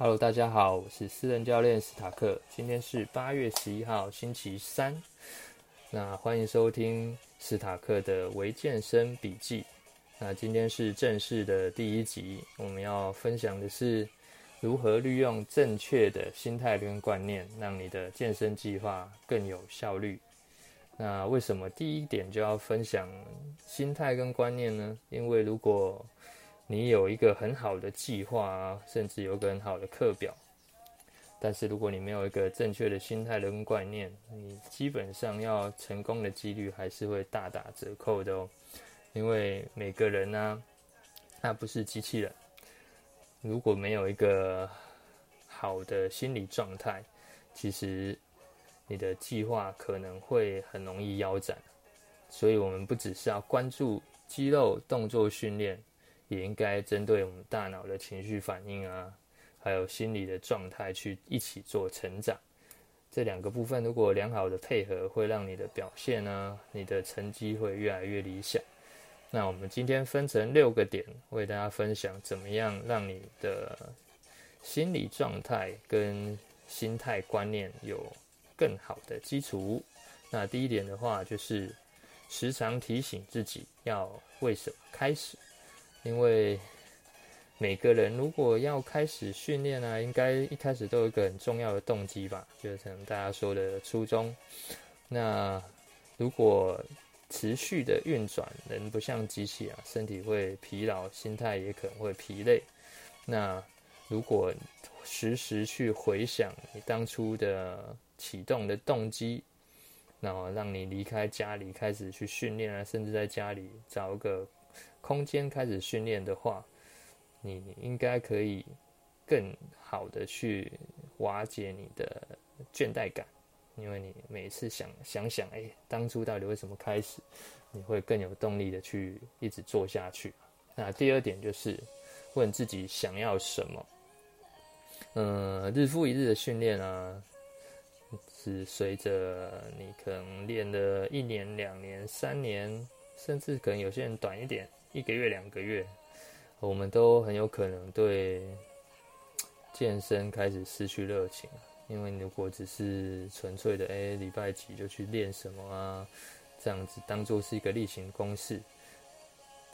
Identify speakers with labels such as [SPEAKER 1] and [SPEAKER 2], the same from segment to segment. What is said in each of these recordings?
[SPEAKER 1] Hello，大家好，我是私人教练史塔克。今天是八月十一号，星期三。那欢迎收听史塔克的微健身笔记。那今天是正式的第一集，我们要分享的是如何利用正确的心态跟观念，让你的健身计划更有效率。那为什么第一点就要分享心态跟观念呢？因为如果你有一个很好的计划啊，甚至有一个很好的课表，但是如果你没有一个正确的心态跟观念，你基本上要成功的几率还是会大打折扣的哦。因为每个人呢、啊，他不是机器人，如果没有一个好的心理状态，其实你的计划可能会很容易腰斩。所以，我们不只是要关注肌肉动作训练。也应该针对我们大脑的情绪反应啊，还有心理的状态去一起做成长。这两个部分如果良好的配合，会让你的表现呢，你的成绩会越来越理想。那我们今天分成六个点，为大家分享怎么样让你的心理状态跟心态观念有更好的基础。那第一点的话，就是时常提醒自己要为什么开始。因为每个人如果要开始训练啊，应该一开始都有一个很重要的动机吧，就是可能大家说的初衷。那如果持续的运转，人不像机器啊，身体会疲劳，心态也可能会疲累。那如果时时去回想你当初的启动的动机，然后让你离开家里开始去训练啊，甚至在家里找一个。空间开始训练的话，你应该可以更好的去瓦解你的倦怠感，因为你每次想想想，哎，当初到底为什么开始，你会更有动力的去一直做下去。那第二点就是问自己想要什么。嗯，日复一日的训练啊，是随着你可能练了一年、两年、三年，甚至可能有些人短一点。一个月、两个月，我们都很有可能对健身开始失去热情。因为如果只是纯粹的，哎，礼拜几就去练什么啊，这样子当做是一个例行公事，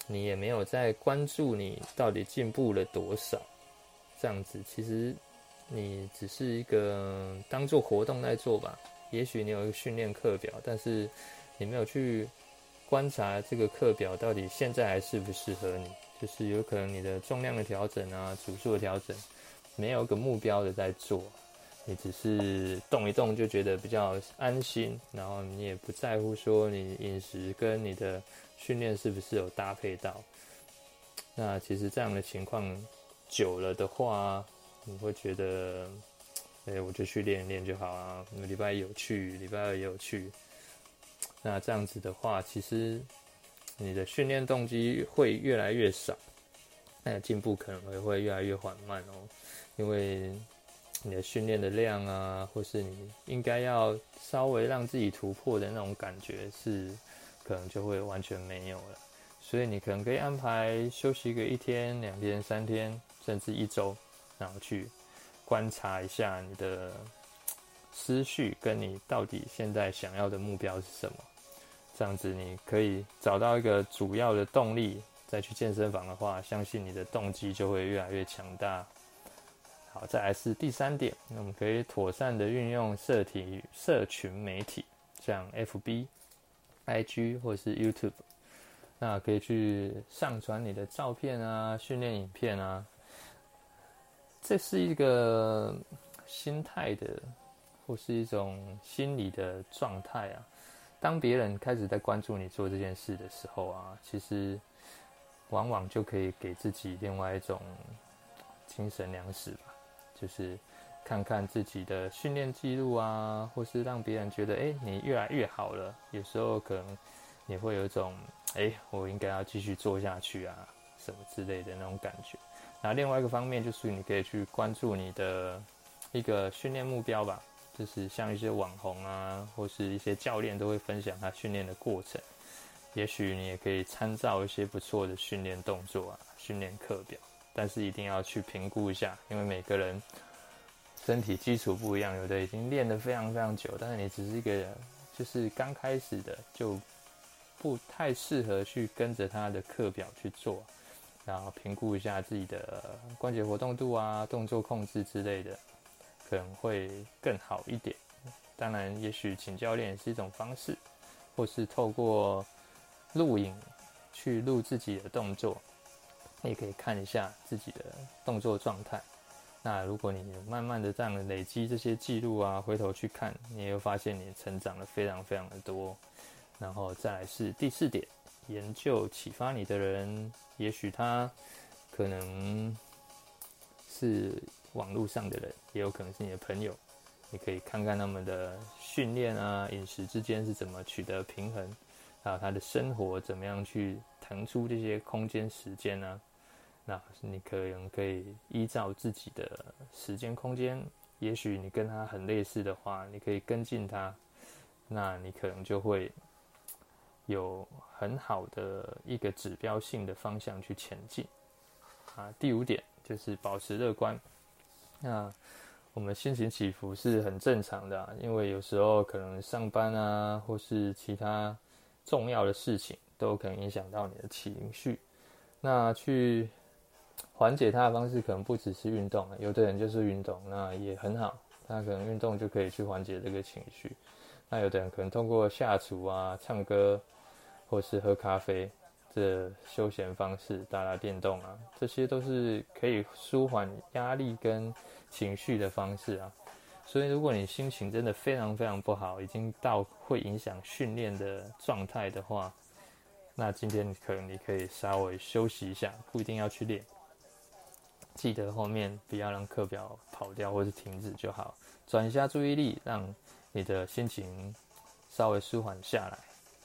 [SPEAKER 1] 你也没有在关注你到底进步了多少。这样子其实你只是一个当做活动在做吧。也许你有一个训练课表，但是你没有去。观察这个课表到底现在还适不适合你，就是有可能你的重量的调整啊、组数的调整，没有个目标的在做，你只是动一动就觉得比较安心，然后你也不在乎说你饮食跟你的训练是不是有搭配到。那其实这样的情况久了的话，你会觉得，哎，我就去练一练就好啊，礼拜一有去，礼拜二也有去。那这样子的话，其实你的训练动机会越来越少，那进步可能会会越来越缓慢哦。因为你的训练的量啊，或是你应该要稍微让自己突破的那种感觉，是可能就会完全没有了。所以你可能可以安排休息个一天、两天、三天，甚至一周，然后去观察一下你的思绪，跟你到底现在想要的目标是什么。这样子，你可以找到一个主要的动力，再去健身房的话，相信你的动机就会越来越强大。好，再来是第三点，那我们可以妥善的运用社体社群媒体，像 FB、IG 或是 YouTube，那可以去上传你的照片啊、训练影片啊。这是一个心态的，或是一种心理的状态啊。当别人开始在关注你做这件事的时候啊，其实往往就可以给自己另外一种精神粮食吧，就是看看自己的训练记录啊，或是让别人觉得，哎，你越来越好了。有时候可能你会有一种，哎，我应该要继续做下去啊，什么之类的那种感觉。那另外一个方面就是你可以去关注你的一个训练目标吧。就是像一些网红啊，或是一些教练都会分享他训练的过程，也许你也可以参照一些不错的训练动作啊、训练课表，但是一定要去评估一下，因为每个人身体基础不一样，有的已经练得非常非常久，但是你只是一个人就是刚开始的，就不太适合去跟着他的课表去做，然后评估一下自己的关节活动度啊、动作控制之类的，可能会更好一点。当然，也许请教练是一种方式，或是透过录影去录自己的动作，你也可以看一下自己的动作状态。那如果你慢慢的这样累积这些记录啊，回头去看，你也会发现你成长了非常非常的多。然后再来是第四点，研究启发你的人，也许他可能是网络上的人，也有可能是你的朋友。你可以看看他们的训练啊、饮食之间是怎么取得平衡，还有他的生活怎么样去腾出这些空间时间呢？那你可能可以依照自己的时间空间，也许你跟他很类似的话，你可以跟进他，那你可能就会有很好的一个指标性的方向去前进。啊，第五点就是保持乐观。那我们心情起伏是很正常的，因为有时候可能上班啊，或是其他重要的事情，都可能影响到你的情绪。那去缓解它的方式可能不只是运动，有的人就是运动，那也很好，他可能运动就可以去缓解这个情绪。那有的人可能通过下厨啊、唱歌，或是喝咖啡这休闲方式，打打电动啊，这些都是可以舒缓压力跟情绪的方式啊，所以如果你心情真的非常非常不好，已经到会影响训练的状态的话，那今天可能你可以稍微休息一下，不一定要去练。记得后面不要让课表跑掉或是停止就好，转一下注意力，让你的心情稍微舒缓下来，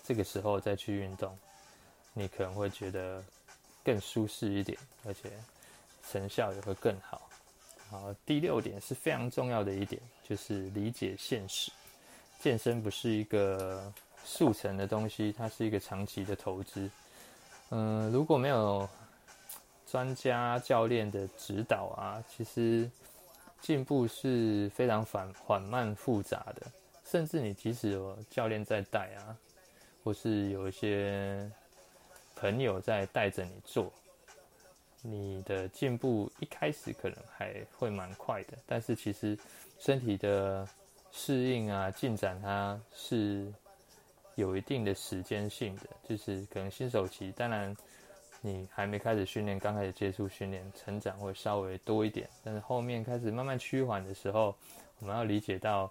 [SPEAKER 1] 这个时候再去运动，你可能会觉得更舒适一点，而且成效也会更好。好，第六点是非常重要的一点，就是理解现实。健身不是一个速成的东西，它是一个长期的投资。嗯，如果没有专家教练的指导啊，其实进步是非常缓缓慢复杂的。甚至你即使有教练在带啊，或是有一些朋友在带着你做。你的进步一开始可能还会蛮快的，但是其实身体的适应啊、进展，它是有一定的时间性的。就是可能新手期，当然你还没开始训练，刚开始接触训练，成长会稍微多一点。但是后面开始慢慢趋缓的时候，我们要理解到，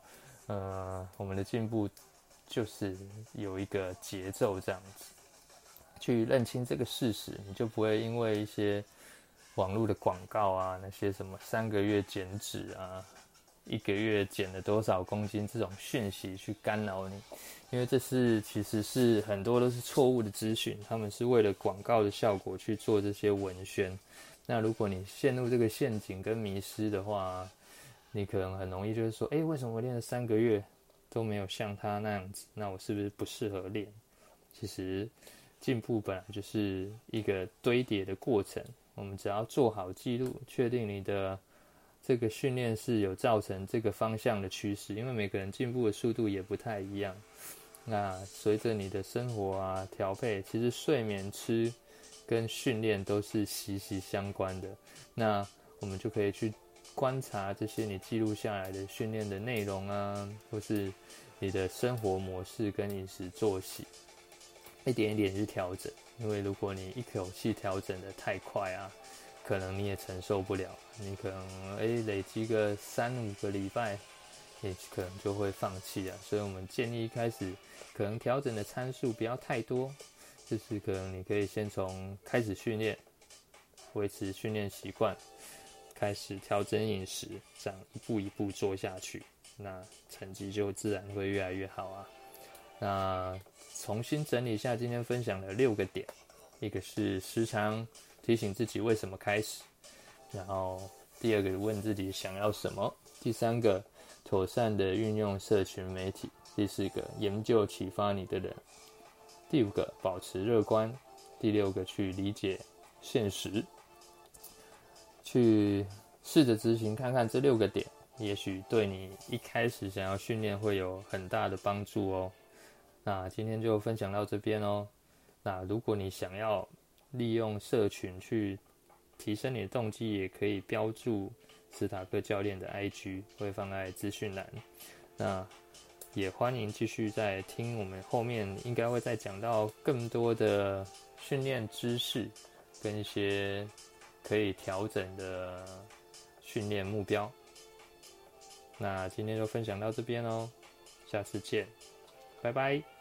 [SPEAKER 1] 呃，我们的进步就是有一个节奏这样子。去认清这个事实，你就不会因为一些。网络的广告啊，那些什么三个月减脂啊，一个月减了多少公斤这种讯息去干扰你，因为这是其实是很多都是错误的资讯，他们是为了广告的效果去做这些文宣。那如果你陷入这个陷阱跟迷失的话，你可能很容易就是说，诶，为什么我练了三个月都没有像他那样子？那我是不是不适合练？其实进步本来就是一个堆叠的过程。我们只要做好记录，确定你的这个训练是有造成这个方向的趋势，因为每个人进步的速度也不太一样。那随着你的生活啊调配，其实睡眠、吃跟训练都是息息相关的。那我们就可以去观察这些你记录下来的训练的内容啊，或是你的生活模式跟饮食作息，一点一点去调整。因为如果你一口气调整得太快啊，可能你也承受不了。你可能诶、累积个三五个礼拜，你可能就会放弃啊。所以我们建议一开始可能调整的参数不要太多，就是可能你可以先从开始训练，维持训练习惯，开始调整饮食，这样一步一步做下去，那成绩就自然会越来越好啊。那。重新整理一下今天分享的六个点，一个是时常提醒自己为什么开始，然后第二个问自己想要什么，第三个妥善的运用社群媒体，第四个研究启发你的人，第五个保持乐观，第六个去理解现实。去试着执行看看这六个点，也许对你一开始想要训练会有很大的帮助哦。那今天就分享到这边哦。那如果你想要利用社群去提升你的动机，也可以标注史塔克教练的 IG，会放在资讯栏。那也欢迎继续再听，我们后面应该会再讲到更多的训练知识跟一些可以调整的训练目标。那今天就分享到这边哦，下次见，拜拜。